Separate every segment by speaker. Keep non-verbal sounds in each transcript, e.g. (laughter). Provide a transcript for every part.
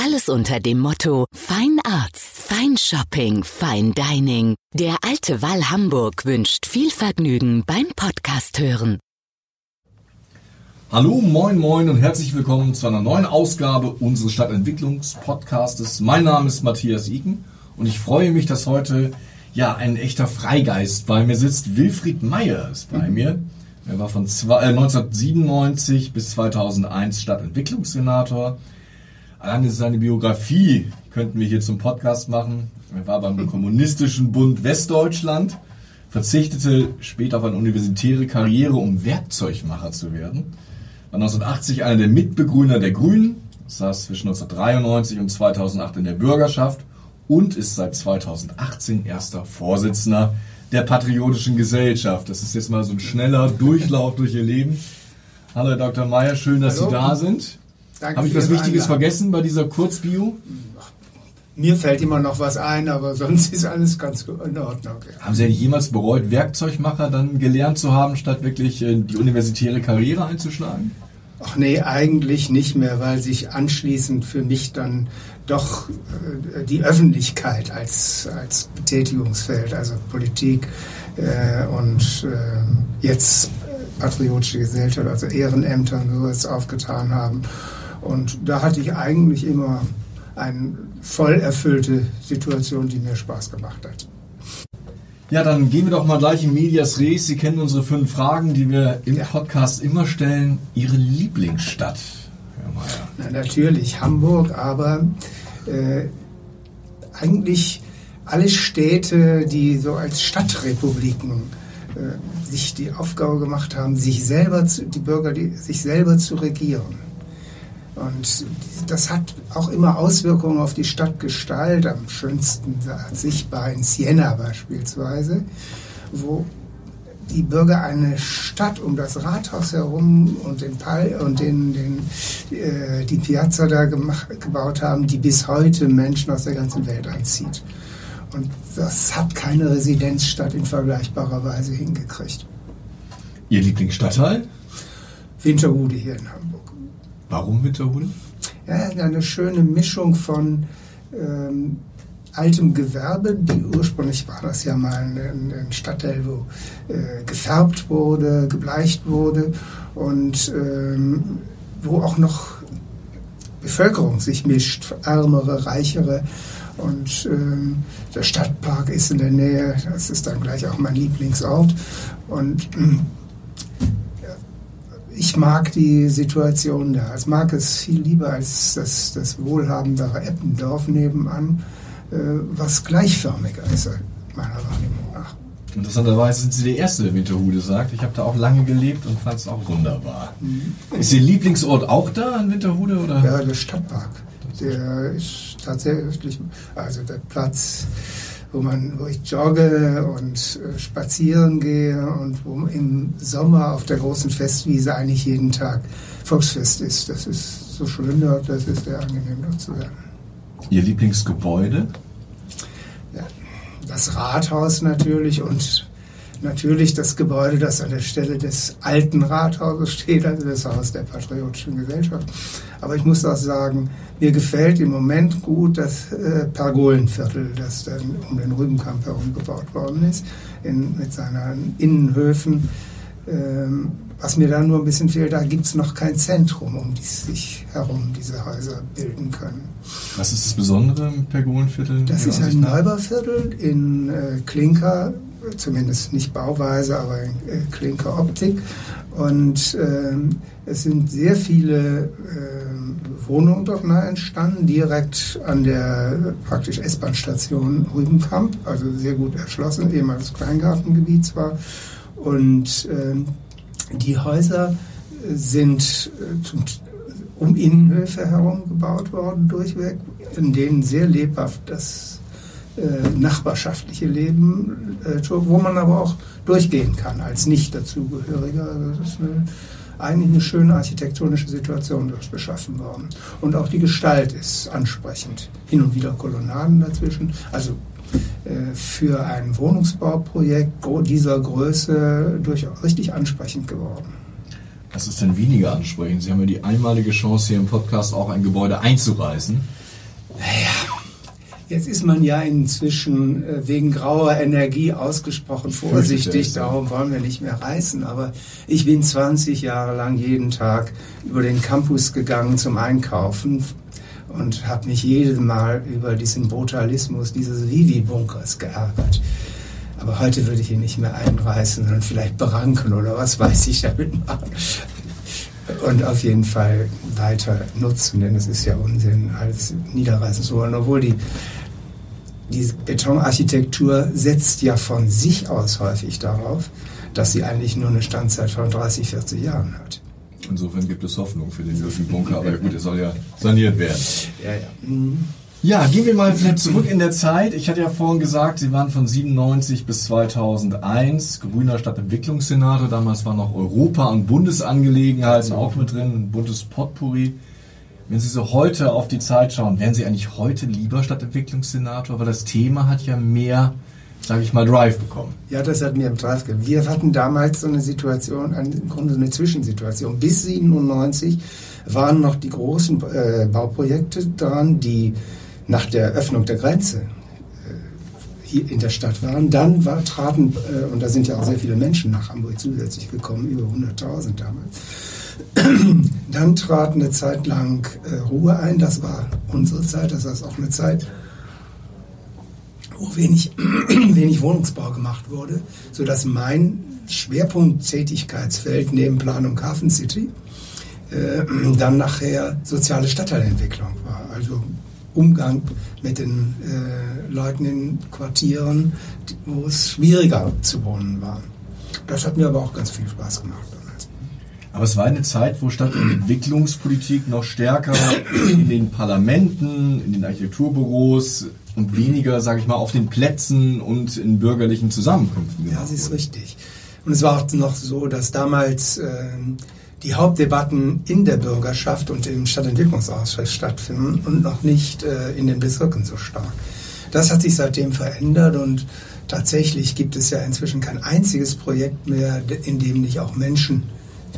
Speaker 1: Alles unter dem Motto Fine Arts, Fine Shopping, Fine Dining. Der Alte Wall Hamburg wünscht viel Vergnügen beim Podcast hören.
Speaker 2: Hallo, moin, moin und herzlich willkommen zu einer neuen Ausgabe unseres Stadtentwicklungspodcastes. Mein Name ist Matthias Iken und ich freue mich, dass heute ja ein echter Freigeist bei mir sitzt. Wilfried Meyer ist bei mir. Er war von zwei, äh, 1997 bis 2001 Stadtentwicklungssenator. Alleine seine Biografie könnten wir hier zum Podcast machen. Er war beim (laughs) Kommunistischen Bund Westdeutschland, verzichtete später auf eine universitäre Karriere, um Werkzeugmacher zu werden. War 1980 einer der Mitbegründer der Grünen, saß zwischen 1993 und 2008 in der Bürgerschaft und ist seit 2018 erster Vorsitzender der Patriotischen Gesellschaft. Das ist jetzt mal so ein schneller Durchlauf durch Ihr Leben. Hallo Herr Dr. Meyer, schön, dass
Speaker 3: Hallo.
Speaker 2: Sie da sind.
Speaker 3: Danke
Speaker 2: Habe ich was Wichtiges
Speaker 3: Einladung.
Speaker 2: vergessen bei dieser Kurzbio?
Speaker 3: Mir fällt immer noch was ein, aber (laughs) sonst ist alles ganz in Ordnung. Ja.
Speaker 2: Haben Sie eigentlich jemals bereut, Werkzeugmacher dann gelernt zu haben, statt wirklich äh, die universitäre Karriere einzuschlagen?
Speaker 3: Ach nee, eigentlich nicht mehr, weil sich anschließend für mich dann doch äh, die Öffentlichkeit als, als Betätigungsfeld, also Politik äh, und äh, jetzt patriotische Gesellschaft, also Ehrenämter und sowas aufgetan haben. Und da hatte ich eigentlich immer eine voll erfüllte Situation, die mir Spaß gemacht hat.
Speaker 2: Ja, dann gehen wir doch mal gleich in Medias Res. Sie kennen unsere fünf Fragen, die wir im
Speaker 3: Ja.
Speaker 2: Podcast immer stellen. Ihre Lieblingsstadt, Herr Mayer.
Speaker 3: Na, natürlich Hamburg, aber äh, eigentlich alle Städte, die so als Stadtrepubliken äh, sich die Aufgabe gemacht haben, sich selber, zu, die Bürger, die, sich selber zu regieren. Und das hat auch immer Auswirkungen auf die Stadtgestalt, am schönsten sichtbar in Siena beispielsweise, wo die Bürger eine Stadt um das Rathaus herum und den Pal und den, den, äh, die Piazza da gemacht, gebaut haben, die bis heute Menschen aus der ganzen Welt anzieht. Und das hat keine Residenzstadt in vergleichbarer Weise hingekriegt.
Speaker 2: Ihr Lieblingsstadtteil?
Speaker 3: Winterhude hier in Hamburg.
Speaker 2: Warum Winterhude?
Speaker 3: Ja, eine schöne Mischung von ähm, altem Gewerbe, die ursprünglich war das ja mal ein, ein Stadtteil, wo äh, gefärbt wurde, gebleicht wurde und ähm, wo auch noch Bevölkerung sich mischt, ärmere, reichere. Und ähm, der Stadtpark ist in der Nähe, das ist dann gleich auch mein Lieblingsort. Und ich mag die Situation da. Ich mag es viel lieber als das, das wohlhabendere Eppendorf nebenan, äh, was gleichförmiger ist, meiner Wahrnehmung nach.
Speaker 2: Interessanterweise sind Sie der Erste, der Winterhude sagt. Ich habe da auch lange gelebt und fand es auch wunderbar. Ist Ihr Lieblingsort auch da in Winterhude? Oder?
Speaker 3: Ja, der Stadtpark, der ist tatsächlich, also der Platz, wo, man, wo ich jogge und äh, spazieren gehe und wo im Sommer auf der großen Festwiese eigentlich jeden Tag Volksfest ist. Das ist so schön dort, das ist sehr angenehm dort zu sein.
Speaker 2: Ihr Lieblingsgebäude?
Speaker 3: Ja, das Rathaus natürlich und natürlich das Gebäude, das an der Stelle des alten Rathauses steht, also das Haus der Patriotischen Gesellschaft. Aber ich muss auch sagen, mir gefällt im Moment gut das äh, Pergolenviertel, das dann um den Rübenkamp herum gebaut worden ist, in, mit seinen Innenhöfen. Ähm, was mir da nur ein bisschen fehlt, da gibt es noch kein Zentrum, um die sich herum diese Häuser bilden können.
Speaker 2: Was ist das Besondere im Pergolenviertel?
Speaker 3: Das ist ein? Neubauviertel in äh, Klinker, zumindest nicht Bauweise, aber in äh, Klinkeroptik. Und ähm, es sind sehr viele ähm, Wohnungen dort nahe entstanden, direkt an der praktisch S-Bahn-Station Rübenkamp, also sehr gut erschlossen, ehemals Kleingartengebiet zwar. Und ähm, die Häuser sind äh, zum, um Innenhöfe herum gebaut worden, durchweg, in denen sehr lebhaft das nachbarschaftliche Leben, äh, wo man aber auch durchgehen kann als Nicht-Dazugehöriger. Also das ist eine, eigentlich eine schöne architektonische Situation dort beschaffen worden. Und auch die Gestalt ist ansprechend. Hin und wieder Kolonnaden dazwischen. Also äh, für ein Wohnungsbauprojekt dieser Größe durchaus richtig ansprechend geworden.
Speaker 2: Was ist denn weniger ansprechend? Sie haben ja die einmalige Chance, hier im Podcast auch ein Gebäude einzureißen.
Speaker 3: Naja, Jetzt ist man ja inzwischen äh, wegen grauer Energie ausgesprochen vorsichtig, darum wollen wir nicht mehr reißen. Aber ich bin 20 Jahre lang jeden Tag über den Campus gegangen zum Einkaufen und habe mich jedes Mal über diesen Brutalismus dieses Vivi-Bunkers geärgert. Aber heute würde ich ihn nicht mehr einreißen, sondern vielleicht beranken oder was weiß ich damit machen. Und auf jeden Fall weiter nutzen, denn es ist ja Unsinn, alles niederreißen zu wollen. Obwohl die die Betonarchitektur setzt ja von sich aus häufig darauf, dass sie eigentlich nur eine Standzeit von 30, 40 Jahren hat.
Speaker 2: Insofern gibt es Hoffnung für den Würfelbunker, aber gut, er soll ja saniert werden.
Speaker 3: Ja, ja. Mhm.
Speaker 2: Ja, gehen wir mal vielleicht zurück in der Zeit. Ich hatte ja vorhin gesagt, Sie waren von 97 bis 2001 grüner Stadtentwicklungssenator. Damals waren noch Europa- und Bundesangelegenheiten auch mit drin, ein buntes Potpourri. Wenn Sie so heute auf die Zeit schauen, wären Sie eigentlich heute lieber Stadtentwicklungssenator? Weil das Thema hat ja mehr, sage ich mal, Drive bekommen.
Speaker 3: Ja, das hat mehr Drive gegeben. Wir hatten damals so eine Situation, im Grunde eine Zwischensituation. Bis 97 waren noch die großen äh, Bauprojekte dran, die nach der Öffnung der Grenze äh, hier in der Stadt waren. Dann war, traten, äh, und da sind ja auch sehr viele Menschen nach Hamburg zusätzlich gekommen, über 100.000 damals Dann trat eine Zeit lang äh, Ruhe ein, das war unsere Zeit, das heißt auch eine Zeit, wo wenig, (clears throat) wenig Wohnungsbau gemacht wurde, sodass mein Schwerpunkt-Tätigkeitsfeld neben Planung Hafen City äh, dann nachher soziale Stadtteilentwicklung war. Also Umgang mit den äh, Leuten in Quartieren, wo es schwieriger zu wohnen war. Das hat mir aber auch ganz viel Spaß gemacht.
Speaker 2: Aber es war eine Zeit, wo statt Entwicklungspolitik noch stärker in den Parlamenten, in den Architekturbüros und weniger, sage ich mal, auf den Plätzen und in bürgerlichen Zusammenkünften
Speaker 3: gemacht Ja, das ist wurde. richtig. Und es war auch noch so, dass damals äh, die Hauptdebatten in der Bürgerschaft und im Stadtentwicklungsausschuss stattfinden und noch nicht äh, in den Bezirken so stark. Das hat sich seitdem verändert und tatsächlich gibt es ja inzwischen kein einziges Projekt mehr, in dem nicht auch Menschen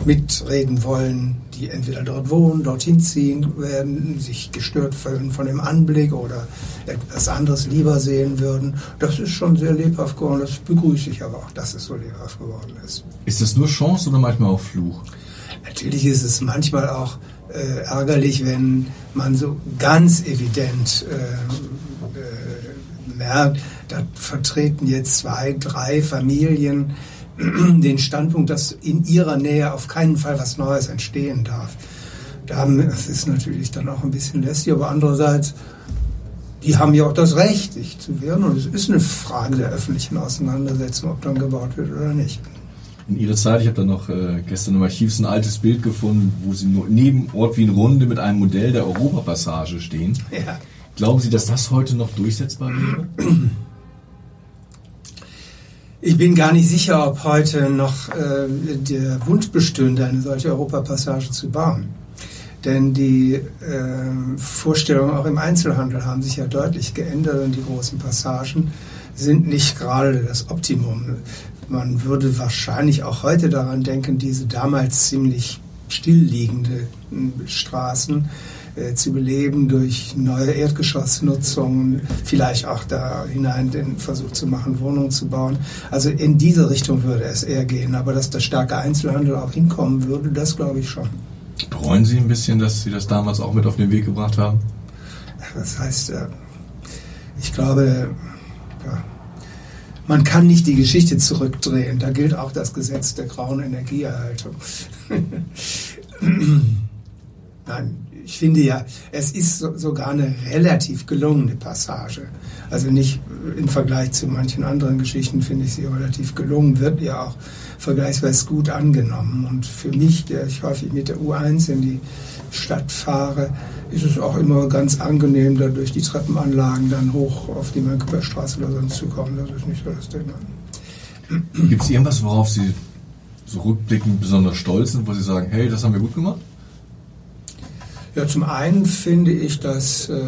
Speaker 3: mitreden wollen, die entweder dort wohnen, dorthin ziehen werden, sich gestört fühlen von dem Anblick oder etwas anderes lieber sehen würden. Das ist schon sehr lebhaft geworden. Das begrüße ich aber auch, dass es so lebhaft geworden ist.
Speaker 2: Ist das nur Chance oder manchmal auch Fluch?
Speaker 3: Natürlich ist es manchmal auch äh, ärgerlich, wenn man so ganz evident äh, äh, merkt, da vertreten jetzt zwei, drei Familien (clears throat) den Standpunkt, dass in ihrer Nähe auf keinen Fall was Neues entstehen darf. Das ist natürlich dann auch ein bisschen lästig, aber andererseits, die haben ja auch das Recht, sich zu wehren und es ist eine Frage der öffentlichen Auseinandersetzung, ob dann gebaut wird oder nicht.
Speaker 2: In Ihrer Zeit, ich habe da noch äh, gestern im Archiv ein altes Bild gefunden, wo Sie nur neben Ort Wien Runde mit einem Modell der Europapassage stehen. Ja. Glauben Sie, dass das heute noch durchsetzbar wäre? (clears throat)
Speaker 3: Ich bin gar nicht sicher, ob heute noch äh, der Wunsch bestünde, eine solche Europapassage zu bauen. Denn die äh, Vorstellungen auch im Einzelhandel haben sich ja deutlich geändert und die großen Passagen sind nicht gerade das Optimum. Man würde wahrscheinlich auch heute daran denken, diese damals ziemlich stillliegende Straßen äh, zu beleben durch neue Erdgeschossnutzungen, vielleicht auch da hinein den Versuch zu machen, Wohnungen zu bauen. Also in diese Richtung würde es eher gehen. Aber dass der starke Einzelhandel auch hinkommen würde, das glaube ich schon.
Speaker 2: Bereuen Sie ein bisschen, dass Sie das damals auch mit auf den Weg gebracht haben?
Speaker 3: Das heißt, äh, ich glaube, ja, man kann nicht die Geschichte zurückdrehen. Da gilt auch das Gesetz der grauen Energieerhaltung. (laughs) Nein, ich finde ja, es ist so, sogar eine relativ gelungene Passage. Also nicht im Vergleich zu manchen anderen Geschichten finde ich sie relativ gelungen, wird ja auch vergleichsweise gut angenommen. Und für mich, der ich häufig mit der U1 in die Stadt fahre, ist es auch immer ganz angenehm, da durch die Treppenanlagen dann hoch auf die Mönckebergstraße oder sonst zu kommen. Das ist nicht so das Thema.
Speaker 2: Gibt es irgendwas, worauf Sie so rückblickend besonders stolz sind, wo Sie sagen, hey, das haben wir gut gemacht?
Speaker 3: Ja, zum einen finde ich, dass äh,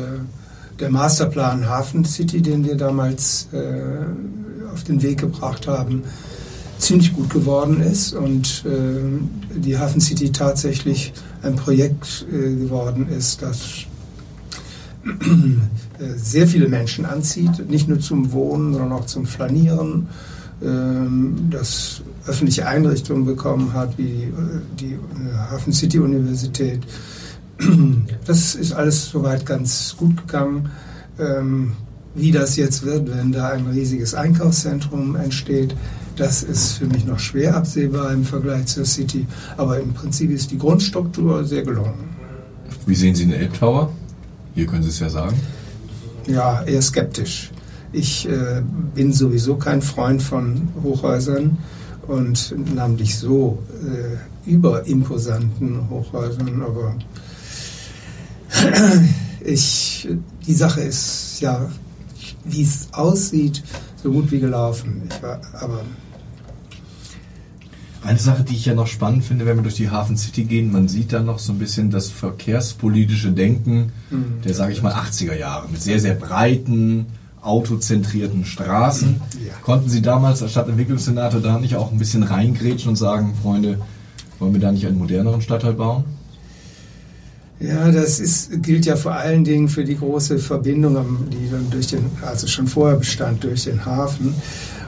Speaker 3: der Masterplan Hafen City, den wir damals äh, auf den Weg gebracht haben, ziemlich gut geworden ist und äh, die Hafen City tatsächlich ein Projekt äh, geworden ist, das äh, sehr viele Menschen anzieht, nicht nur zum Wohnen, sondern auch zum Flanieren, ähm, das öffentliche Einrichtungen bekommen hat, wie die äh, Hafen City Universität. (clears throat) Das ist alles soweit ganz gut gegangen. Ähm, wie das jetzt wird, wenn da ein riesiges Einkaufszentrum entsteht, das ist für mich noch schwer absehbar im Vergleich zur City. Aber im Prinzip ist die Grundstruktur sehr gelungen.
Speaker 2: Wie sehen Sie den Elbtower? Hier können Sie es ja sagen.
Speaker 3: Ja, eher skeptisch. Ich äh, bin sowieso kein Freund von Hochhäusern und namentlich so äh, überimposanten Hochhäusern, aber ich, die Sache ist ja, wie es aussieht, so gut wie gelaufen. War, aber
Speaker 2: eine Sache, die ich ja noch spannend finde, wenn wir durch die Hafen City gehen, man sieht da noch so ein bisschen das verkehrspolitische Denken mhm. der, sage ich mal, 80er Jahre mit sehr, sehr breiten, autozentrierten Straßen. Ja. Konnten Sie damals als Stadtentwicklungssenator da nicht auch ein bisschen reingrätschen und sagen, Freunde, wollen wir da nicht einen moderneren Stadtteil bauen?
Speaker 3: Ja, das ist, gilt ja vor allen Dingen für die große Verbindung, die dann durch den, also schon vorher bestand, durch den Hafen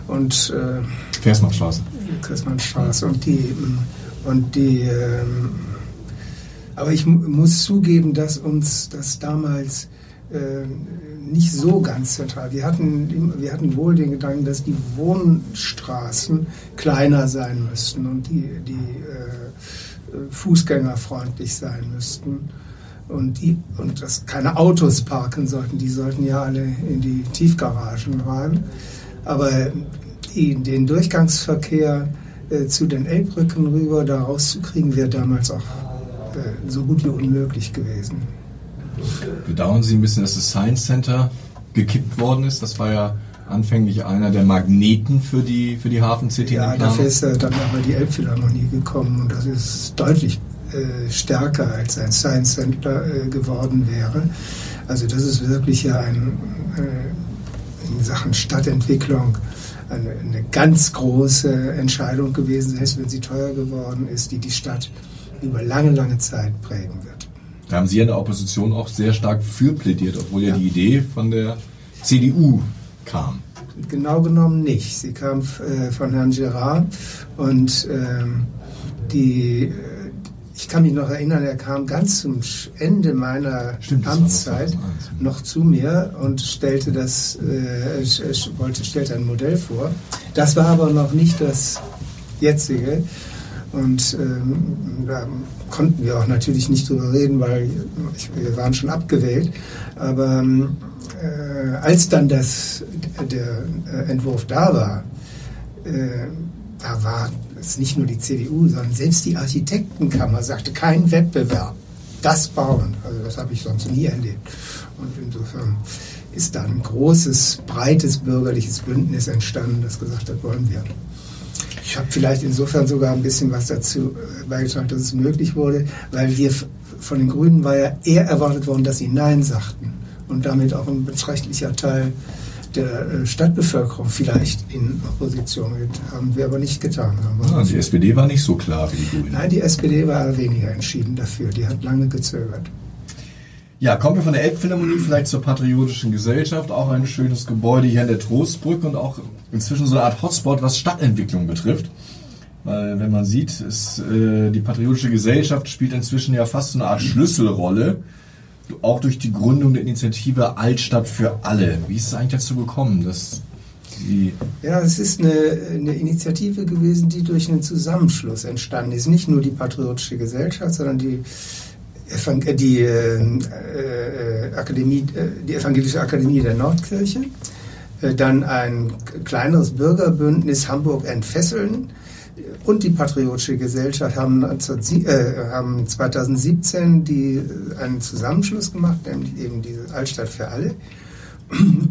Speaker 3: und äh,
Speaker 2: Versmannstraße.
Speaker 3: Versmannstraße und die und die äh, aber ich muss zugeben, dass uns das damals äh, nicht so ganz zentral. Wir hatten, wir hatten wohl den Gedanken, dass die Wohnstraßen kleiner sein müssten und die, die äh, fußgängerfreundlich sein müssten und, die, und dass keine Autos parken sollten. Die sollten ja alle in die Tiefgaragen rein. Aber die, den Durchgangsverkehr äh, zu den Elbbrücken rüber da rauszukriegen, wäre damals auch äh, so gut wie unmöglich gewesen.
Speaker 2: Bedauern Sie ein bisschen, dass das Science Center gekippt worden ist? Das war ja anfänglich einer der Magneten für die, für die Hafen City.
Speaker 3: Ja, dafür ist dann aber die Elbphilharmonie gekommen und das ist deutlich äh, stärker als ein Science Center äh, geworden wäre. Also das ist wirklich ja ein, äh, in Sachen Stadtentwicklung eine, eine, ganz große Entscheidung gewesen, selbst wenn sie teuer geworden ist, die die Stadt über lange, lange Zeit prägen wird.
Speaker 2: Da haben Sie in der Opposition auch sehr stark für plädiert, obwohl ja, ja die Idee von der CDU kam.
Speaker 3: Genau genommen nicht. Sie kam äh, von Herrn Girard und ähm, die ich kann mich noch erinnern, er kam ganz zum Ende meiner Stimmt, Amtszeit noch zu mir und stellte das, äh, wollte, stellte ein Modell vor. Das war aber noch nicht das jetzige. Und ähm, da konnten wir auch natürlich nicht drüber reden, weil ich, wir waren schon abgewählt. Aber äh, als dann das, der Entwurf da war, äh, da war es nicht nur die CDU, sondern selbst die Architektenkammer sagte, kein Wettbewerb, das bauen. Also das habe ich sonst nie erlebt. Und insofern ist da ein großes, breites bürgerliches Bündnis entstanden, das gesagt hat, wollen wir. Ich habe vielleicht insofern sogar ein bisschen was dazu äh, beigetragen, dass es möglich wurde, weil wir von den Grünen war ja eher erwartet worden, dass sie Nein sagten und damit auch ein beträchtlicher Teil der äh, Stadtbevölkerung vielleicht in Opposition haben wir aber nicht getan.
Speaker 2: Ah, die SPD war nicht so klar wie die
Speaker 3: Grünen. Nein, die SPD war weniger entschieden dafür. Die hat lange gezögert.
Speaker 2: Ja, kommen wir von der Elbphilharmonie vielleicht zur Patriotischen Gesellschaft. Auch ein schönes Gebäude hier in der Trostbrücke und auch inzwischen so eine Art Hotspot, was Stadtentwicklung betrifft. Weil, wenn man sieht, ist, äh, die Patriotische Gesellschaft spielt inzwischen ja fast so eine Art Schlüsselrolle auch durch die Gründung der Initiative Altstadt für alle. Wie ist es eigentlich dazu gekommen, dass
Speaker 3: Sie ja, es ist eine, eine, Initiative gewesen, die durch einen Zusammenschluss entstanden ist. Nicht nur die Patriotische Gesellschaft, sondern die, äh, die, äh, äh, äh, die Evangelische Akademie der Nordkirche, äh, dann ein kleineres Bürgerbündnis Hamburg entfesseln, und die Patriotische Gesellschaft haben, äh, haben 2017 die, einen Zusammenschluss gemacht, nämlich eben diese Altstadt für alle.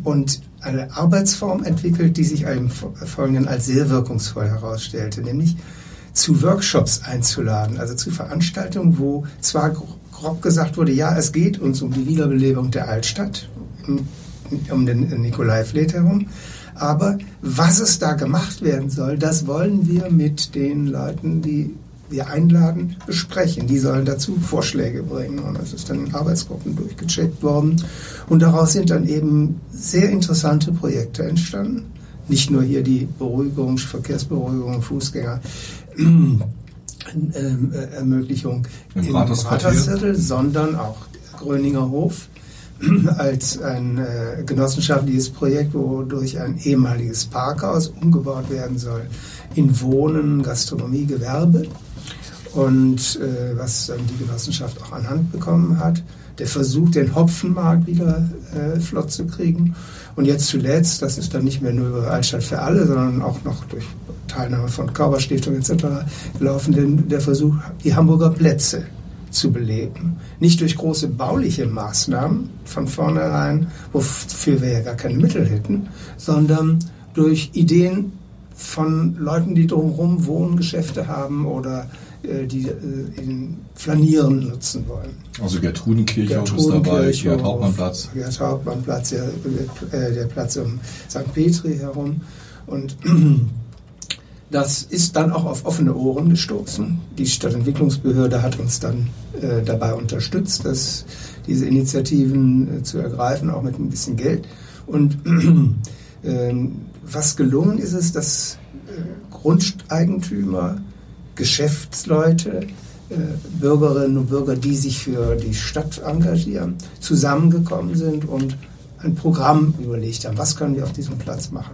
Speaker 3: Und eine Arbeitsform entwickelt, die sich im Folgenden als sehr wirkungsvoll herausstellte, nämlich zu Workshops einzuladen, also zu Veranstaltungen, wo zwar grob gesagt wurde, ja, es geht uns um die Wiederbelebung der Altstadt, um den Nikolaivlet herum, aber was es da gemacht werden soll, das wollen wir mit den Leuten, die wir einladen, besprechen. Die sollen dazu Vorschläge bringen. Und das ist dann in Arbeitsgruppen durchgecheckt worden. Und daraus sind dann eben sehr interessante Projekte entstanden. Nicht nur hier die Beruhigung, Verkehrsberuhigung, Fußgänger. (clears throat) Ähm, äh, Ermöglichung
Speaker 2: im, im Rathausviertel,
Speaker 3: sondern auch Gröninger Hof (clears throat) als ein äh, genossenschaftliches Projekt, wodurch ein ehemaliges Parkhaus umgebaut werden soll in Wohnen, Gastronomie, Gewerbe und äh, was dann die Genossenschaft auch anhand bekommen hat. Der Versuch, den Hopfenmarkt wieder äh, flott zu kriegen. Und jetzt zuletzt, das ist dann nicht mehr nur über Altstadt für alle, sondern auch noch durch Teilnahme von Kauberstiftung etc. gelaufen, denn der Versuch, die Hamburger Plätze zu beleben. Nicht durch große bauliche Maßnahmen von vornherein, wofür wir ja gar keine Mittel hätten, sondern durch Ideen von Leuten, die drumherum wohnen, Geschäfte haben oder äh, die äh, in Flanieren nutzen wollen.
Speaker 2: Also Gertrudenkirche ist dabei,
Speaker 3: Gerd Hauptmannplatz. Gerd Hauptmannplatz, der, äh, der Platz um St. Petri herum. Und das ist dann auch auf offene Ohren gestoßen. Die Stadtentwicklungsbehörde hat uns dann äh, dabei unterstützt, dass diese Initiativen äh, zu ergreifen, auch mit ein bisschen Geld. Und (clears throat) äh, was gelungen ist, ist, dass Grundeigentümer Geschäftsleute, äh, Bürgerinnen und Bürger, die sich für die Stadt engagieren, zusammengekommen sind und ein Programm überlegt haben, was können wir auf diesem Platz machen.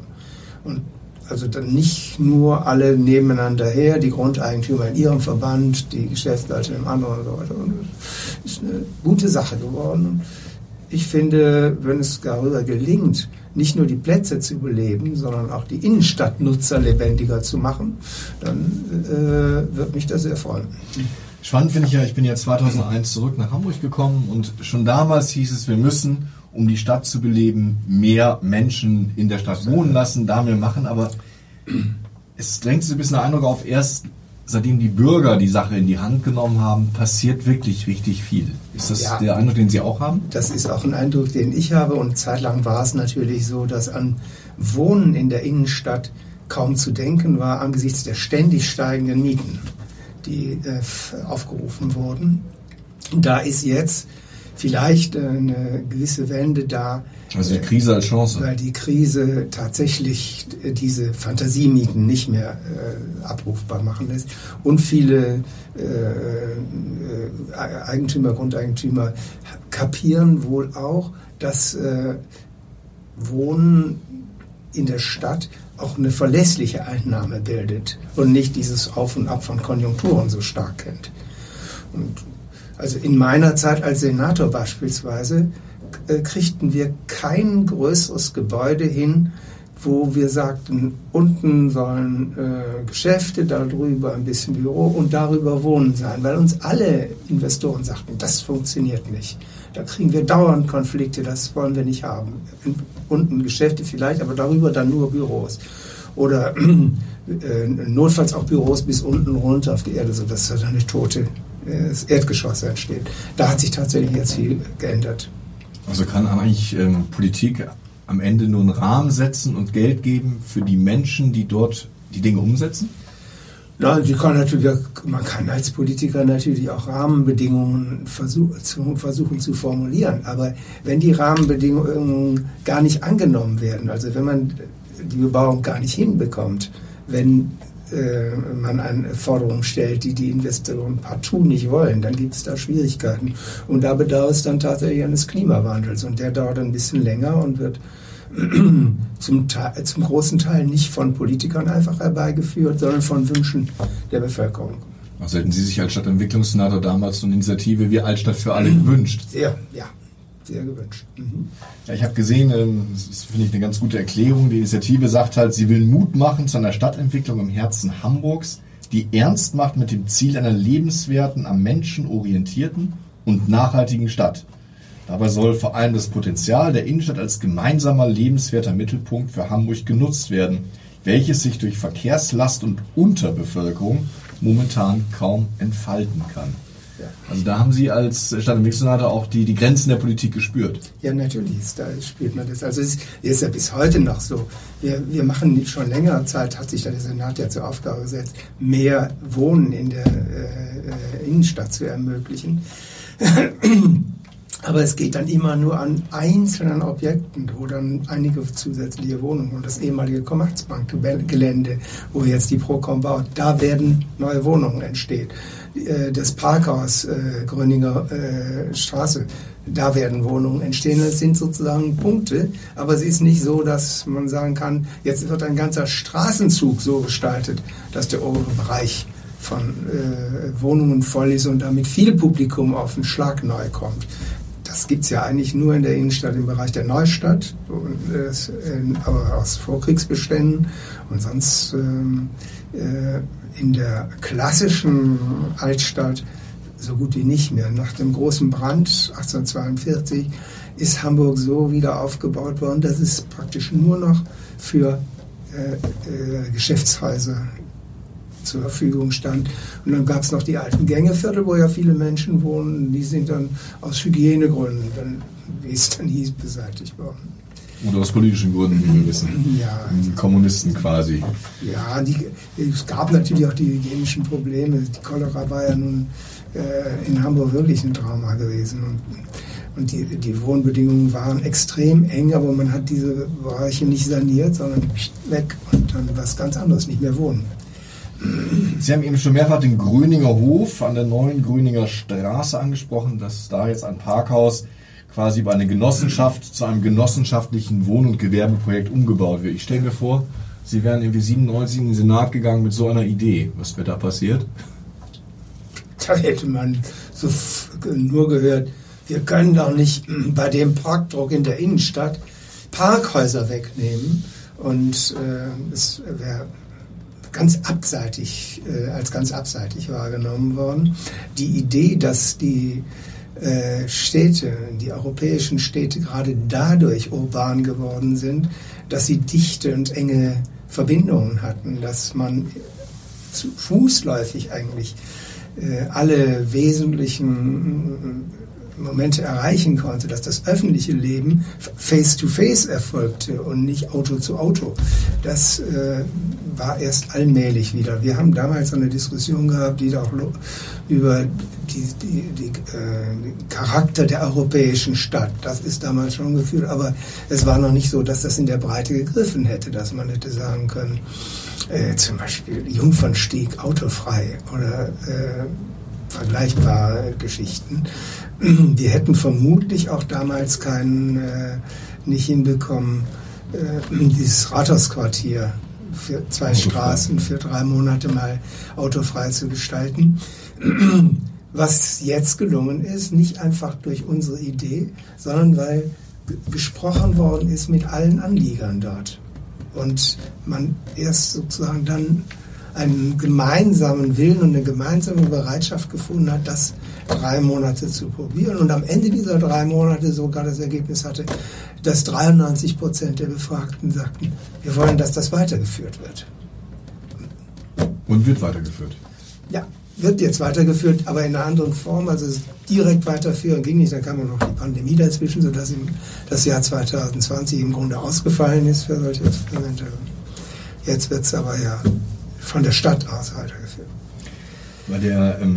Speaker 3: Und also dann nicht nur alle nebeneinander her, die Grundeigentümer in ihrem Verband, die Geschäftsleute im anderen und so weiter. Und das ist eine gute Sache geworden. Ich finde, wenn es darüber gelingt, nicht nur die Plätze zu beleben, sondern auch die Innenstadtnutzer lebendiger zu machen, dann äh, wird mich das sehr freuen.
Speaker 2: Spannend finde ich ja, ich bin ja 2001 zurück nach Hamburg gekommen und schon damals hieß es, wir müssen, um die Stadt zu beleben, mehr Menschen in der Stadt wohnen lassen, da mehr machen, aber es drängt sich ein bisschen der Eindruck auf, erst seitdem die Bürger die Sache in die Hand genommen haben, passiert wirklich richtig viel. Ist das ja, der Eindruck, den Sie auch haben?
Speaker 3: Das ist auch ein Eindruck, den ich habe. Und zeitlang war es natürlich so, dass an Wohnen in der Innenstadt kaum zu denken war angesichts der ständig steigenden Mieten, die äh, aufgerufen wurden. Da ist jetzt vielleicht eine gewisse Wende da,
Speaker 2: also die Krise als Chance.
Speaker 3: Weil die Krise tatsächlich diese Fantasiemieten nicht mehr äh, abrufbar machen lässt. Und viele äh, äh, Eigentümer, Grundeigentümer kapieren wohl auch, dass äh, Wohnen in der Stadt auch eine verlässliche Einnahme bildet und nicht dieses Auf und Ab von Konjunkturen so stark kennt. Und also in meiner Zeit als Senator beispielsweise äh, kriegten wir kein größeres Gebäude hin, wo wir sagten, unten sollen äh, Geschäfte, darüber ein bisschen Büro und darüber Wohnen sein, weil uns alle Investoren sagten, das funktioniert nicht. Da kriegen wir dauernd Konflikte, das wollen wir nicht haben. Unten Geschäfte vielleicht, aber darüber dann nur Büros. Oder äh, notfalls auch Büros bis unten runter auf die Erde, sodass da eine tote äh, Erdgeschoss entsteht. Da hat sich tatsächlich jetzt viel geändert.
Speaker 2: Also kann eigentlich ähm, Politik am Ende nur einen Rahmen setzen und Geld geben für die Menschen, die dort die Dinge umsetzen?
Speaker 3: Ja, die kann natürlich, man kann als Politiker natürlich auch Rahmenbedingungen versuch, zu, versuchen zu formulieren. Aber wenn die Rahmenbedingungen gar nicht angenommen werden, also wenn man die Bebauung gar nicht hinbekommt, wenn äh, man eine Forderung stellt, die die Investoren partout nicht wollen, dann gibt es da Schwierigkeiten. Und da bedarf es dann tatsächlich eines Klimawandels. Und der dauert ein bisschen länger und wird (clears throat) zum, Teil, zum großen Teil nicht von Politikern einfach herbeigeführt, sondern von Wünschen der Bevölkerung.
Speaker 2: Also hätten Sie sich als Stadtentwicklungssenator damals so eine Initiative wie Altstadt für alle gewünscht?
Speaker 3: Sehr, ja sehr gewünscht. Mhm.
Speaker 2: Ja, ich habe gesehen, ähm, das finde ich eine ganz gute Erklärung. Die Initiative sagt halt, sie will Mut machen zu einer Stadtentwicklung im Herzen Hamburgs. die ernst macht mit dem Ziel einer lebenswerten, am Menschen orientierten und nachhaltigen Stadt. Dabei soll vor allem das Potenzial der Innenstadt als gemeinsamer lebenswerter Mittelpunkt für Hamburg genutzt werden, welches sich durch Verkehrslast und Unterbevölkerung momentan kaum entfalten kann. Also da haben Sie als Stadtentwicklungssenator auch die, die Grenzen der Politik gespürt.
Speaker 3: Ja, natürlich, da spürt man das. Also es ist ja bis heute noch so. Wir, wir machen schon längere Zeit, hat sich der Senat ja zur Aufgabe gesetzt, mehr Wohnen in der äh, Innenstadt zu ermöglichen. Aber es geht dann immer nur an einzelnen Objekten, wo dann einige zusätzliche Wohnungen und das ehemalige Commerzbankgelände, wo jetzt die Procom baut, da werden neue Wohnungen entstehen. Äh, das Parkhaus äh, Gröninger äh, Straße, da werden Wohnungen entstehen. Das sind sozusagen Punkte, aber es ist nicht so, dass man sagen kann, jetzt wird ein ganzer Straßenzug so gestaltet, dass der obere Bereich von äh, Wohnungen voll ist und damit viel Publikum auf den Schlag neu kommt das gibt es ja eigentlich nur in der Innenstadt im Bereich der Neustadt, und, äh, aber aus Vorkriegsbeständen und sonst ähm, äh, in der klassischen Altstadt so gut wie nicht mehr. Nach dem großen Brand 1842 ist Hamburg so wieder aufgebaut worden, dass es praktisch nur noch für äh, äh, Geschäftshäuser zur Verfügung stand. Und dann gab es noch die alten Gängeviertel, wo ja viele Menschen wohnen. Die sind dann aus Hygienegründen, dann, wie es dann hieß, beseitigt worden.
Speaker 2: Oder aus politischen Gründen, wie wir wissen. Ja. Die Kommunisten quasi.
Speaker 3: Ja, die, es gab natürlich auch die hygienischen Probleme. Die Cholera war ja nun äh, in Hamburg wirklich ein Trauma gewesen. Und, und die, die Wohnbedingungen waren extrem eng, aber man hat diese Bereiche nicht saniert, sondern weg und dann was ganz anderes, nicht mehr wohnen.
Speaker 2: Sie haben eben schon mehrfach den Gröninger Hof an der neuen Gröninger Straße angesprochen, dass da jetzt ein Parkhaus quasi bei einer Genossenschaft zu einem genossenschaftlichen Wohn- und Gewerbeprojekt umgebaut wird. Ich stelle mir vor, Sie wären irgendwie 97 in den Senat gegangen mit so einer Idee. Was wäre da passiert? (laughs)
Speaker 3: Da hätte man so nur gehört, wir können doch nicht bei dem Parkdruck in der Innenstadt Parkhäuser wegnehmen und äh, es wäre ganz abseitig, äh, als ganz abseitig wahrgenommen worden. Die Idee, dass die äh, Städte, die europäischen Städte gerade dadurch urban geworden sind, dass sie dichte und enge Verbindungen hatten, dass man fußläufig eigentlich äh, alle wesentlichen Momente erreichen konnte, dass das öffentliche Leben face-to-face -face erfolgte und nicht Auto zu Auto. Das äh, war erst allmählich wieder. Wir haben damals eine Diskussion gehabt, die auch über die, die, die, äh, den Charakter der europäischen Stadt, das ist damals schon geführt, aber es war noch nicht so, dass das in der Breite gegriffen hätte, dass man hätte sagen können, äh, zum Beispiel Jungfernstieg autofrei oder äh, vergleichbare Geschichten. (clears throat) Wir hätten vermutlich auch damals keinen, äh, nicht hinbekommen, äh, dieses Rathausquartier für zwei Straßen für drei Monate mal autofrei zu gestalten. Was jetzt gelungen ist, nicht einfach durch unsere Idee, sondern weil gesprochen worden ist mit allen Anliegern dort. Und man erst sozusagen dann einen gemeinsamen Willen und eine gemeinsame Bereitschaft gefunden hat, das drei Monate zu probieren und am Ende dieser drei Monate sogar das Ergebnis hatte, dass 93 Prozent der Befragten sagten, wir wollen, dass das weitergeführt wird.
Speaker 2: Und wird weitergeführt?
Speaker 3: Ja, wird jetzt weitergeführt, aber in einer anderen Form. Also direkt weiterführen ging nicht. Dann kam noch die Pandemie dazwischen, sodass das Jahr 2020 im Grunde ausgefallen ist für solche Experimente. Jetzt wird es aber ja von der Stadt aus weitergeführt.
Speaker 2: Bei der ähm,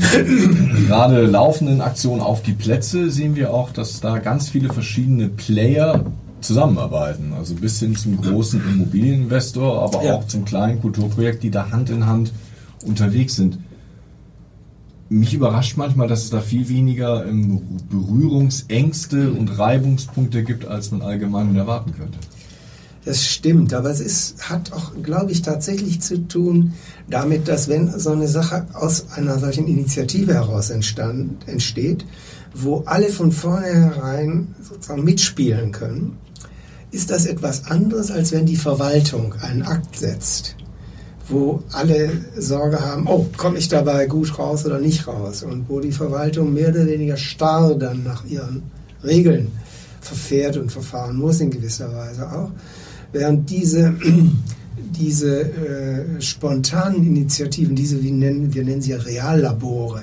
Speaker 2: (clears throat) gerade laufenden Aktion auf die Plätze sehen wir auch, dass da ganz viele verschiedene Player zusammenarbeiten. Also bis hin zum großen Immobilieninvestor, aber ja. auch zum kleinen Kulturprojekt, die da Hand in Hand unterwegs sind. Mich überrascht manchmal, dass es da viel weniger ähm, Berührungsängste und Reibungspunkte gibt, als man allgemein erwarten könnte.
Speaker 3: Das stimmt, aber es ist, hat auch, glaube ich, tatsächlich zu tun damit, dass wenn so eine Sache aus einer solchen Initiative heraus entstand, entsteht, wo alle von vornherein sozusagen mitspielen können, ist das etwas anderes, als wenn die Verwaltung einen Akt setzt, wo alle Sorge haben, oh, komme ich dabei gut raus oder nicht raus? Und wo die Verwaltung mehr oder weniger starr dann nach ihren Regeln verfährt und verfahren muss in gewisser Weise auch. Während diese, (clears throat) diese äh, spontanen Initiativen, diese, wie nennen, wir nennen sie Reallabore,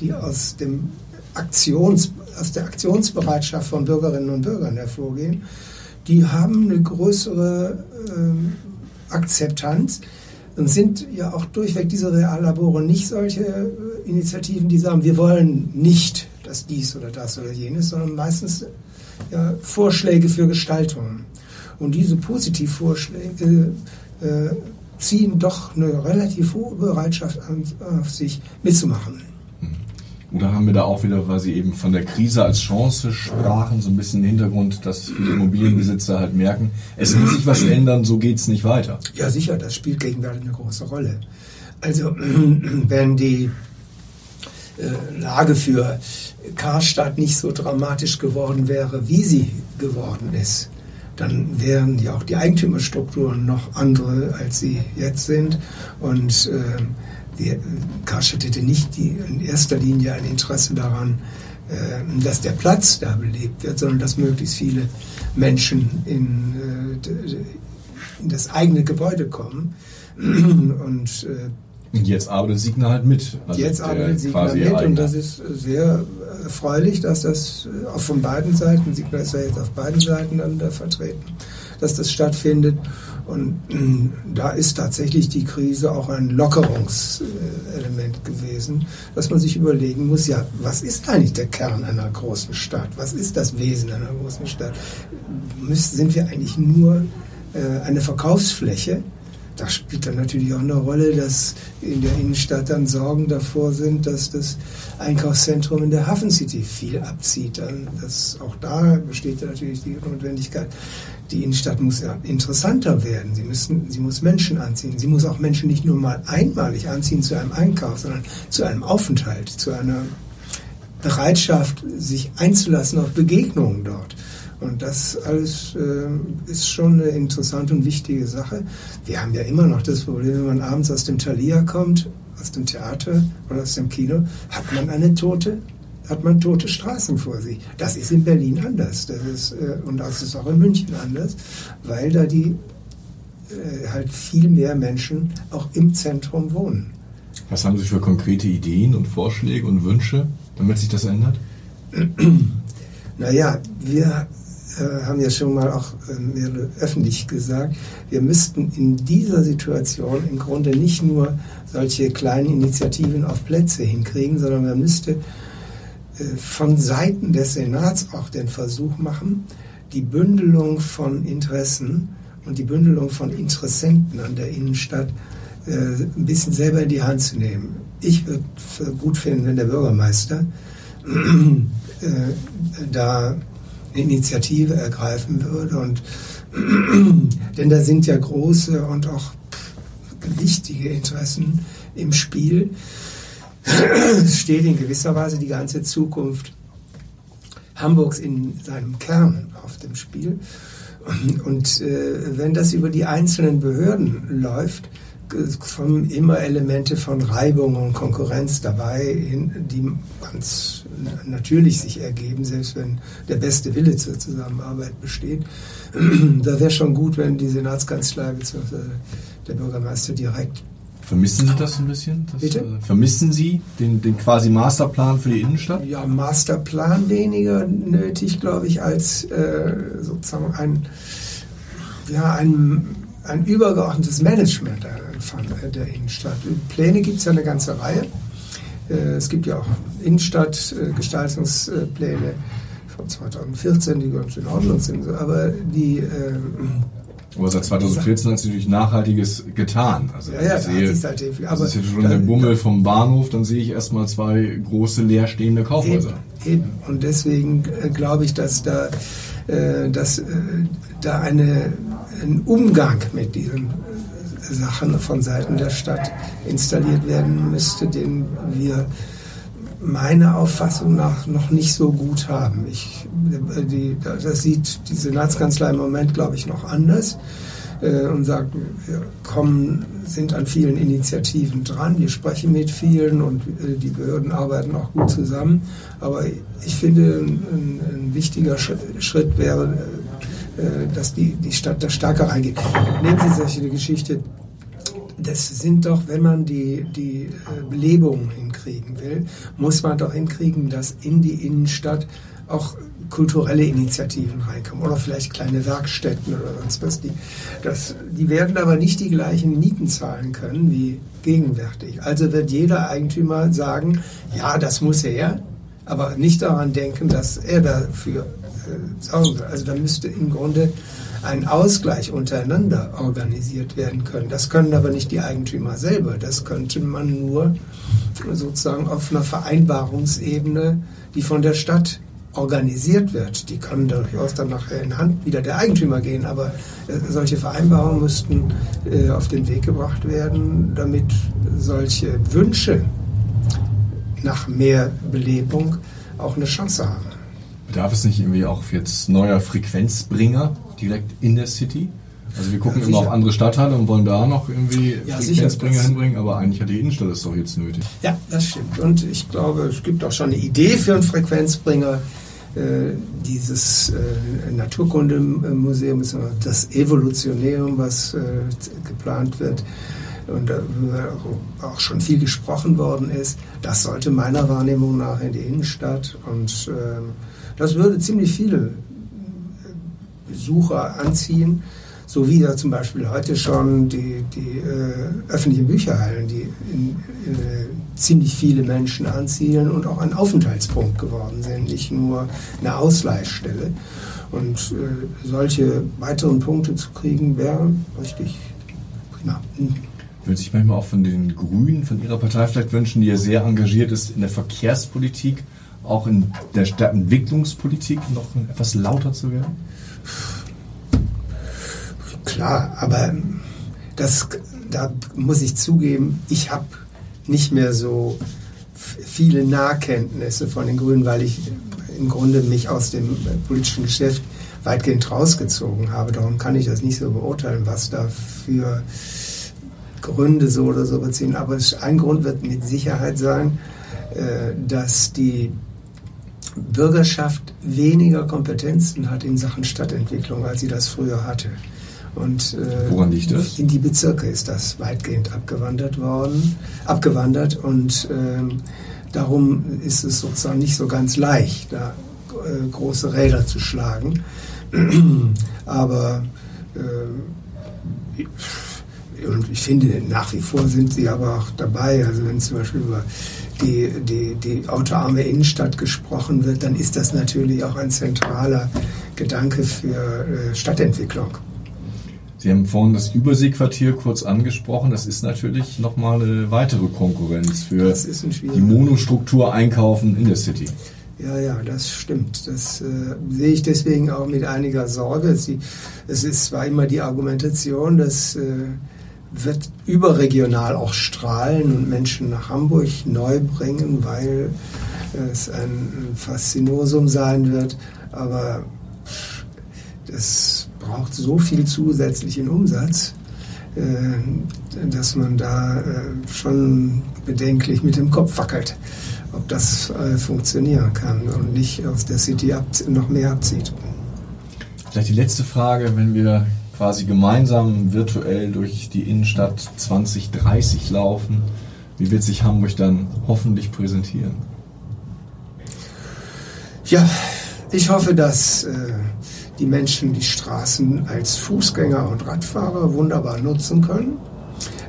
Speaker 3: die aus, dem Aktions, aus der Aktionsbereitschaft von Bürgerinnen und Bürgern hervorgehen, die haben eine größere äh, Akzeptanz und sind ja auch durchweg diese Reallabore nicht solche äh, Initiativen, die sagen, wir wollen nicht dass dies oder das oder jenes, sondern meistens ja, Vorschläge für Gestaltungen. Und diese Positivvorschläge äh, ziehen doch eine relativ hohe Bereitschaft an, auf sich mitzumachen.
Speaker 2: Oder haben wir da auch wieder, weil Sie eben von der Krise als Chance sprachen, so ein bisschen den Hintergrund, dass viele Immobilienbesitzer halt merken, es muss sich was ändern, so geht es nicht weiter.
Speaker 3: Ja, sicher, das spielt gegenwärtig eine große Rolle. Also, (clears throat) wenn die äh, Lage für Karstadt nicht so dramatisch geworden wäre, wie sie geworden ist, dann wären ja auch die Eigentümerstrukturen noch andere, als sie jetzt sind. Und äh, die, Karstadt hätte nicht die, in erster Linie ein Interesse daran, äh, dass der Platz da belebt wird, sondern dass möglichst viele Menschen in, äh, in das eigene Gebäude kommen. (clears throat) Und
Speaker 2: äh, Jetzt arbeitet Signa halt mit.
Speaker 3: Also jetzt arbeitet Signa mit Eigner. und das ist sehr erfreulich, dass das auch von beiden Seiten, Signa ist ja jetzt auf beiden Seiten dann da vertreten, dass das stattfindet. Und äh, da ist tatsächlich die Krise auch ein Lockerungselement gewesen, dass man sich überlegen muss, ja, was ist eigentlich der Kern einer großen Stadt? Was ist das Wesen einer großen Stadt? Sind wir eigentlich nur äh, eine Verkaufsfläche? Da spielt dann natürlich auch eine Rolle, dass in der Innenstadt dann Sorgen davor sind, dass das Einkaufszentrum in der Hafen City viel abzieht. Dann das, auch da besteht natürlich die Notwendigkeit, die Innenstadt muss ja interessanter werden. Sie, müssen, sie muss Menschen anziehen. Sie muss auch Menschen nicht nur mal einmalig anziehen zu einem Einkauf, sondern zu einem Aufenthalt, zu einer Bereitschaft, sich einzulassen auf Begegnungen dort. Und das alles äh, ist schon eine interessante und wichtige Sache. Wir haben ja immer noch das Problem, wenn man abends aus dem Thalia kommt, aus dem Theater oder aus dem Kino, hat man eine tote, hat man tote Straßen vor sich. Das ist in Berlin anders. Das ist, äh, und das ist auch in München anders, weil da die äh, halt viel mehr Menschen auch im Zentrum wohnen.
Speaker 2: Was haben Sie für konkrete Ideen und Vorschläge und Wünsche, damit sich das ändert? (clears throat)
Speaker 3: Naja, wir äh, haben ja schon mal auch äh, öffentlich gesagt, wir müssten in dieser Situation im Grunde nicht nur solche kleinen Initiativen auf Plätze hinkriegen, sondern man müsste äh, von Seiten des Senats auch den Versuch machen, die Bündelung von Interessen und die Bündelung von Interessenten an der Innenstadt äh, ein bisschen selber in die Hand zu nehmen. Ich würde gut finden, wenn der Bürgermeister da Initiative ergreifen würde. Und, (clears throat) denn da sind ja große und auch wichtige Interessen im Spiel. Es steht in gewisser Weise die ganze Zukunft Hamburgs in seinem Kern auf dem Spiel. Und äh, wenn das über die einzelnen Behörden läuft, kommen immer Elemente von Reibung und Konkurrenz dabei, die ganz natürlich sich ergeben, selbst wenn der beste Wille zur Zusammenarbeit besteht. (clears throat) da wäre schon gut, wenn die Senatskanzlei bzw. der Bürgermeister direkt
Speaker 2: Vermissen Sie das ein bisschen? Das,
Speaker 3: Bitte?
Speaker 2: Äh, vermissen Sie den, den quasi Masterplan für die Innenstadt?
Speaker 3: Ja, Masterplan weniger nötig, glaube ich, als äh, sozusagen ein, ja, ein, ein übergeordnetes Management von der Innenstadt. Pläne gibt es ja eine ganze Reihe. Äh, es gibt ja auch Innenstadtgestaltungspläne von 2014, die ganz in Ordnung sind. Aber die ähm,
Speaker 2: aber seit 2014 hat sich natürlich Nachhaltiges getan.
Speaker 3: Also ja, ja,
Speaker 2: ich sehe, seitdem viel. Aber das ist jetzt schon dann, der Bummel vom Bahnhof, dann sehe ich erstmal zwei große leerstehende Kaufhäuser.
Speaker 3: Eben, eben. Und deswegen äh, glaube ich, dass da, äh, dass, äh, da eine, ein Umgang mit diesen Sachen von Seiten der Stadt installiert werden müsste, den wir meiner Auffassung nach noch nicht so gut haben. Ich, die, das sieht die Senatskanzlei im Moment, glaube ich, noch anders. äh, und sagt, wir kommen, sind an vielen Initiativen dran, wir sprechen mit vielen und äh, die Behörden arbeiten auch gut zusammen. Aber ich finde, ein, ein wichtiger Schritt wäre, äh, dass die, die Stadt da stärker reingeht. Nehmen Sie solche Geschichte das sind doch, wenn man die, die Belebung hinkriegen will, muss man doch hinkriegen, dass in die Innenstadt auch kulturelle Initiativen reinkommen oder vielleicht kleine Werkstätten oder sonst was. Die, das, die werden aber nicht die gleichen Mieten zahlen können wie gegenwärtig. Also wird jeder Eigentümer sagen, ja, das muss er, aber nicht daran denken, dass er dafür äh, sorgen. Also da müsste im Grunde ein Ausgleich untereinander organisiert werden können. Das können aber nicht die Eigentümer selber. Das könnte man nur sozusagen auf einer Vereinbarungsebene, die von der Stadt organisiert wird, die können durchaus dann nachher in Hand wieder der Eigentümer gehen, aber äh, solche Vereinbarungen müssten äh, auf den Weg gebracht werden, damit solche Wünsche nach mehr Belebung auch eine Chance haben.
Speaker 2: Bedarf es nicht irgendwie auch jetzt neuer Frequenzbringer direkt in der City? Also wir gucken ja, immer auf andere Stadtteile und wollen da noch irgendwie ja, Frequenzbringer hinbringen, aber eigentlich hat die Innenstadt es doch jetzt nötig.
Speaker 3: Ja, das stimmt. Und ich glaube, es gibt auch schon eine Idee für einen Frequenzbringer. Äh, dieses äh, Naturkundemuseum, das Evolutionärum, was äh, geplant wird und auch schon viel gesprochen worden ist, das sollte meiner Wahrnehmung nach in die Innenstadt und ähm, das würde ziemlich viele Besucher anziehen so wie da zum Beispiel heute schon die, die äh, öffentlichen Bücherhallen, die in, in, äh, ziemlich viele Menschen anziehen und auch ein Aufenthaltspunkt geworden sind, nicht nur eine Ausleihstelle. Und äh, solche weiteren Punkte zu kriegen, wäre richtig prima.
Speaker 2: Hm. Würde sich manchmal auch von den Grünen, von Ihrer Partei vielleicht wünschen, die ja sehr engagiert ist in der Verkehrspolitik, auch in der Stadtentwicklungspolitik noch etwas lauter zu werden?
Speaker 3: Klar, aber das, da muss ich zugeben, ich habe nicht mehr so viele Nahkenntnisse von den Grünen, weil ich im Grunde mich aus dem politischen Geschäft weitgehend rausgezogen habe. Darum kann ich das nicht so beurteilen, was da für Gründe so oder so beziehen. Aber ein Grund wird mit Sicherheit sein, äh, dass die Bürgerschaft weniger Kompetenzen hat in Sachen Stadtentwicklung, als sie das früher hatte. Und
Speaker 2: äh, Woran liegt das?
Speaker 3: In die Bezirke ist das weitgehend abgewandert worden, abgewandert und äh, darum ist es sozusagen nicht so ganz leicht, da äh, große Räder zu schlagen. (clears throat) aber äh, und ich finde, nach wie vor sind sie aber auch dabei. Also wenn zum Beispiel über die, die, die autoarme Innenstadt gesprochen wird, dann ist das natürlich auch ein zentraler Gedanke für äh, Stadtentwicklung.
Speaker 2: Sie haben vorhin das Überseequartier kurz angesprochen. Das ist natürlich nochmal eine weitere Konkurrenz für die Monostruktur Einkaufen in der City.
Speaker 3: Ja, ja, das stimmt. Das äh, sehe ich deswegen auch mit einiger Sorge. Es, es ist zwar immer die Argumentation, das äh, wird überregional auch strahlen und Menschen nach Hamburg neu bringen, weil es ein Faszinosum sein wird. Aber das braucht so viel zusätzlichen Umsatz, äh, dass man da äh, schon bedenklich mit dem Kopf wackelt, ob das äh, funktionieren kann und nicht aus der City noch mehr abzieht.
Speaker 2: Vielleicht die letzte Frage, wenn wir quasi gemeinsam virtuell durch die Innenstadt 2030 laufen, wie wird sich Hamburg dann hoffentlich präsentieren?
Speaker 3: Ja, ich hoffe, dass die Menschen die Straßen als Fußgänger und Radfahrer wunderbar nutzen können,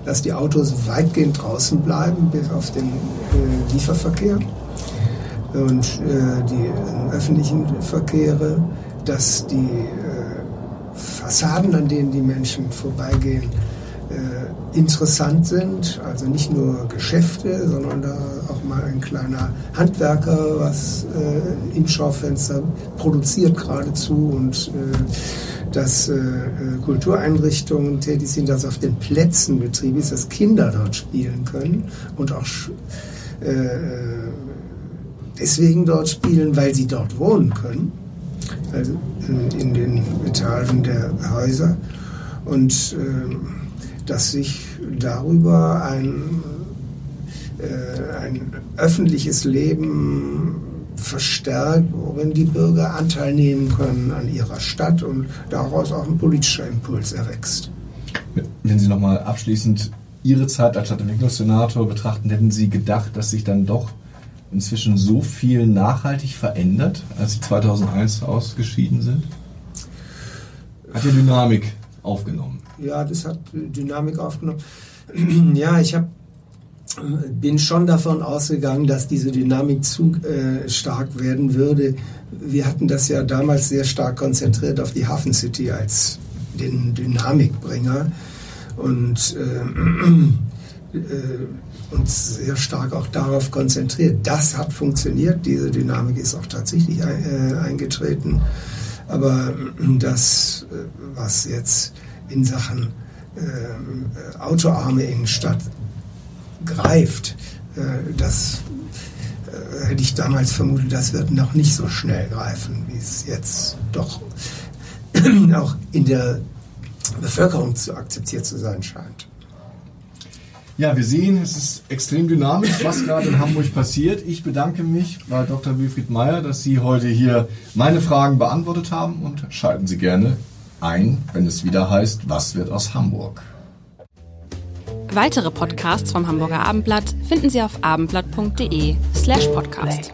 Speaker 3: dass die Autos weitgehend draußen bleiben, bis auf den äh, Lieferverkehr und äh, die äh, öffentlichen Verkehre, dass die äh, Fassaden, an denen die Menschen vorbeigehen, äh, interessant sind, also nicht nur Geschäfte, sondern da auch mal ein kleiner Handwerker, was äh, im Schaufenster produziert geradezu und äh, dass äh, Kultureinrichtungen tätig sind, dass auf den Plätzen betrieben ist, dass Kinder dort spielen können und auch äh, deswegen dort spielen, weil sie dort wohnen können, also in, in den Etagen der Häuser und äh, dass sich darüber ein, äh, ein öffentliches Leben verstärkt, worin die Bürger Anteil nehmen können an ihrer Stadt und daraus auch ein politischer Impuls erwächst.
Speaker 2: Wenn Sie nochmal abschließend Ihre Zeit als Stadtentwicklungssenator betrachten, hätten Sie gedacht, dass sich dann doch inzwischen so viel nachhaltig verändert, als Sie 2001 ausgeschieden sind? Hat die Dynamik aufgenommen?
Speaker 3: Ja, das hat Dynamik aufgenommen. (clears throat) Ja, ich habe bin schon davon ausgegangen, dass diese Dynamik zu äh, stark werden würde. Wir hatten das ja damals sehr stark konzentriert auf die Hafen City als den Dynamikbringer und äh, (clears throat) äh, uns sehr stark auch darauf konzentriert. Das hat funktioniert, diese Dynamik ist auch tatsächlich äh, eingetreten. Aber das, äh, was jetzt in Sachen äh, autoarme Innenstadt greift, äh, das äh, hätte ich damals vermutet, das wird noch nicht so schnell greifen, wie es jetzt doch (clears throat) auch in der Bevölkerung zu akzeptiert zu sein scheint.
Speaker 2: Ja, wir sehen, es ist extrem dynamisch, was gerade in Hamburg passiert. Ich bedanke mich bei Dr. Wilfried Meyer, dass Sie heute hier meine Fragen beantwortet haben und schalten Sie gerne ein, wenn es wieder heißt, was wird aus Hamburg?
Speaker 4: Weitere Podcasts vom Hamburger Abendblatt finden Sie auf abendblatt.de slash podcast.